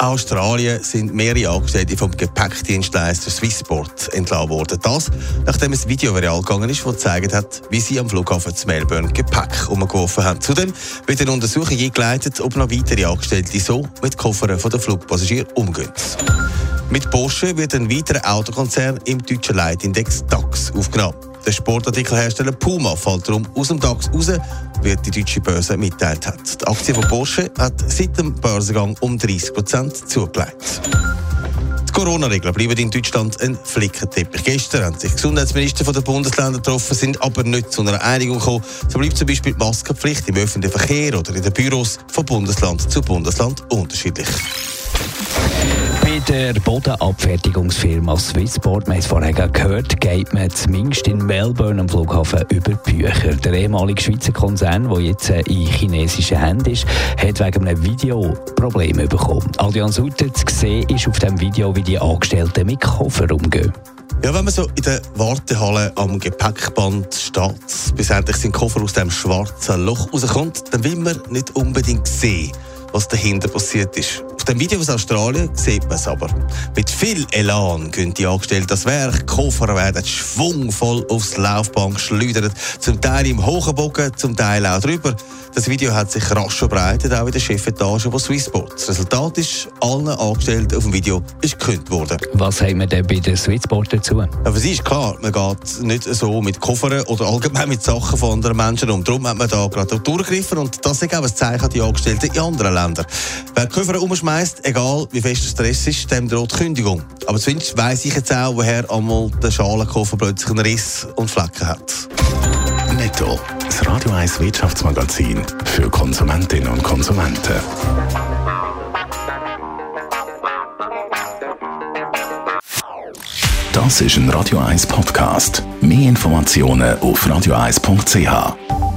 Australien sind mehrere Angestellte vom Gepäckdienstleister Swissport entlassen worden. Das, nachdem ein Video viral gegangen ist, das gezeigt hat, wie sie am Flughafen zu Melbourne Gepäck umgeworfen haben. Zudem wird eine Untersuchung eingeleitet, ob noch weitere Angestellte so mit Koffern der Flugpassagiere umgehen. Mit Porsche wird ein weiterer Autokonzern im deutschen Leitindex DAX aufgenommen. Der Sportartikelhersteller Puma fällt darum aus dem DAX raus, wie die deutsche Börse mitteilt hat. Die Aktie von Porsche hat seit dem Börsengang um 30 Prozent zugelegt. Die Corona-Regeln bleiben in Deutschland ein Flickenteppich. Gestern haben sich Gesundheitsminister der Bundesländer getroffen, sind aber nicht zu einer Einigung gekommen. So bleibt zum Beispiel die Maskenpflicht im öffentlichen Verkehr oder in den Büros von Bundesland zu Bundesland unterschiedlich. Der Bodenabfertigungsfirma Swissport, wir haben es vorher gehört, geht man zumindest in Melbourne am Flughafen über Bücher. Der ehemalige Schweizer Konzern, der jetzt in chinesischen Händen ist, hat wegen einem Video Probleme bekommen. Adrian Sutter zu sehen ist auf dem Video, wie die Angestellten mit Koffer umgehen. Ja, wenn man so in der Wartehalle am Gepäckband steht, bis endlich sein Koffer aus dem schwarzen Loch rauskommt, dann will man nicht unbedingt sehen, was dahinter passiert ist. Auf dem Video aus Australien sieht man es aber. Mit viel Elan gehen die Angestellten das Werk, Koffer werden schwungvoll aufs Laufband geschleudert, zum Teil im hohen Bogen, zum Teil auch drüber. Das Video hat sich rasch verbreitet, auch in der Chefetage von Swissport. Das Resultat ist, allen Angestellten auf dem Video ist gekündigt worden. Was haben wir denn bei der Swissport dazu? Aber es ist klar, man geht nicht so mit Koffern oder allgemein mit Sachen von anderen Menschen um. Darum hat man da gerade durchgegriffen und das ist auch ein Zeichen an die Angestellten in anderen Ländern. Wer Koffer umschmeißt, egal wie fest der Stress ist, dem droht Kündigung. Aber zumindest weiss ich jetzt auch, woher einmal der Schalenkoffer plötzlich einen Riss und Flecken hat. Netto. Das Radio 1 Wirtschaftsmagazin für Konsumentinnen und Konsumenten. Das ist ein Radio 1 Podcast. Mehr Informationen auf radio1.ch.